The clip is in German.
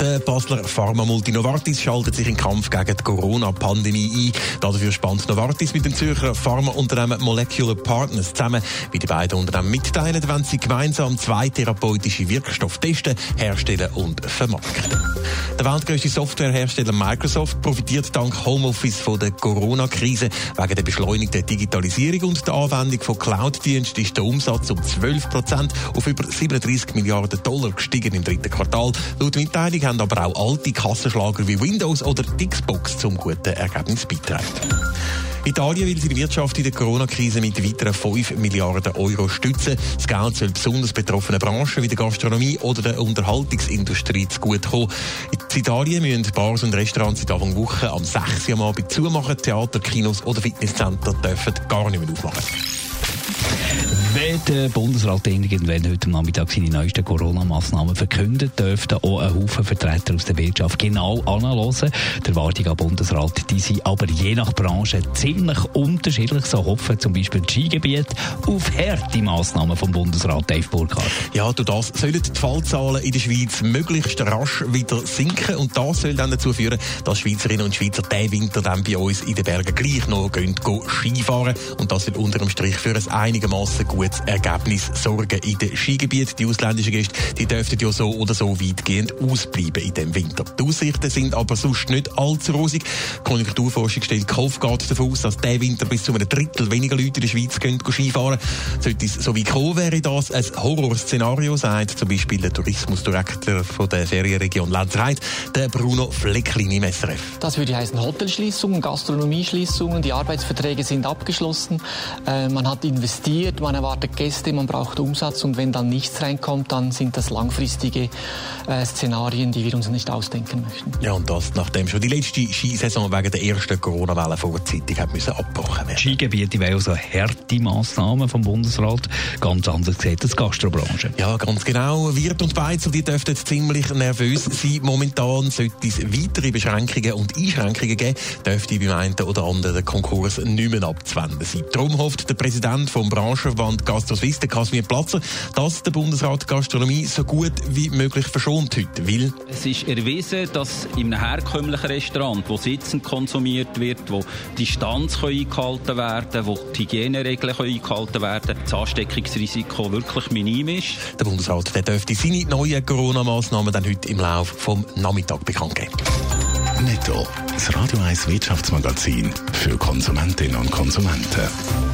Der Basler Pharma-Multi Novartis schaltet sich den Kampf gegen die Corona-Pandemie ein. Dafür spannt Novartis mit dem Zürcher Pharmaunternehmen Molecular Partners zusammen. Wie die beiden Unternehmen mitteilen, wenn sie gemeinsam zwei therapeutische Wirkstoffe testen, herstellen und vermarkten. Der weltgrößte Softwarehersteller Microsoft profitiert dank Homeoffice von der Corona-Krise. Wegen der beschleunigten Digitalisierung und der Anwendung von Cloud-Diensten ist der Umsatz um 12 Prozent auf über 37 Milliarden Dollar gestiegen im dritten Quartal. Laut Mitteilung haben aber auch alte Kassenschlager wie Windows oder Xbox zum guten Ergebnis beitragen. Italien will seine Wirtschaft in der Corona-Krise mit weiteren 5 Milliarden Euro stützen. Das Geld soll besonders betroffenen Branchen wie der Gastronomie oder der Unterhaltungsindustrie zugutekommen. In Italien müssen Bars und Restaurants in der Woche am 6. Uhr zumachen. Theater, Kinos oder Fitnesscenter dürfen gar nicht mehr aufmachen. Wenn der Bundesrat irgendwann heute Nachmittag seine neuesten Corona-Massnahmen verkündet, dürften auch ein Haufen Vertreter aus der Wirtschaft genau anhören. Die Erwartungen am Bundesrat die sind aber je nach Branche ziemlich unterschiedlich. So hoffen zum Beispiel die Skigebiete auf harte Massnahmen vom Bundesrat Dave Burkhardt. Ja, durch das sollen die Fallzahlen in der Schweiz möglichst rasch wieder sinken und das soll dann dazu führen, dass Schweizerinnen und Schweizer diesen Winter dann bei uns in den Bergen gleich noch gehen, gehen Skifahren und das wird unter dem Strich für ein einigermaßen gutes Ergebnis sorgen in den Skigebieten. Die ausländischen Gäste, die dürften ja so oder so weitgehend ausbleiben in dem Winter. Die Aussichten sind aber sonst nicht allzu rosig. Die Konjunkturforschung stellt Kauf geht davon aus, dass der Winter bis zu einem Drittel weniger Leute in der Schweiz gehen, Skifahren. Sollte es so wie kommen, wäre das ein Horrorszenario, sagt zum Beispiel der Tourismusdirektor von der Ferienregion Lenzerheide, der Bruno Flecklin im SRF. Das würde heißen Hotelschließungen, Gastronomieschließungen, die Arbeitsverträge sind abgeschlossen, äh, man hat investiert, man erwartet Gäste, man braucht Umsatz und wenn dann nichts reinkommt, dann sind das langfristige äh, Szenarien, die wir uns nicht ausdenken möchten. Ja, und das nachdem schon die letzte Skisaison wegen der ersten Corona-Welle vorzeitig hat müssen abgebrochen werden. Skigebiete wollen also harte Massnahmen vom Bundesrat. Ganz anders sieht als Gastrobranche. Ja, ganz genau. Wirt und Beizer, die dürften ziemlich nervös sein. Momentan sollte es weitere Beschränkungen und Einschränkungen geben, dürfte beim einen oder anderen der Konkurs nicht mehr abzuwenden sein. Darum hofft der Präsident vom Branchenverband GastroSwiss, der Casimir Platzer, dass der Bundesrat Gastronomie so gut wie möglich verschont heute, weil Es ist erwiesen, dass in einem herkömmlichen Restaurant, wo sitzend konsumiert wird, wo Distanz kann eingehalten werden wo die Hygieneregeln können eingehalten werden das Ansteckungsrisiko wirklich minim ist. der Bundesrat der dürfte seine neuen Corona-Massnahmen dann heute im Laufe vom Nachmittag bekannt geben. Netto. Das Radio 1 Wirtschaftsmagazin für Konsumentinnen und Konsumenten.